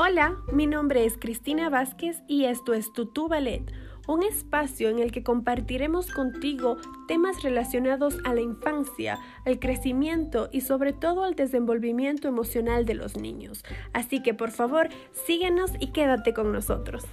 Hola, mi nombre es Cristina Vázquez y esto es Tutu Ballet, un espacio en el que compartiremos contigo temas relacionados a la infancia, al crecimiento y sobre todo al desenvolvimiento emocional de los niños. Así que por favor, síguenos y quédate con nosotros.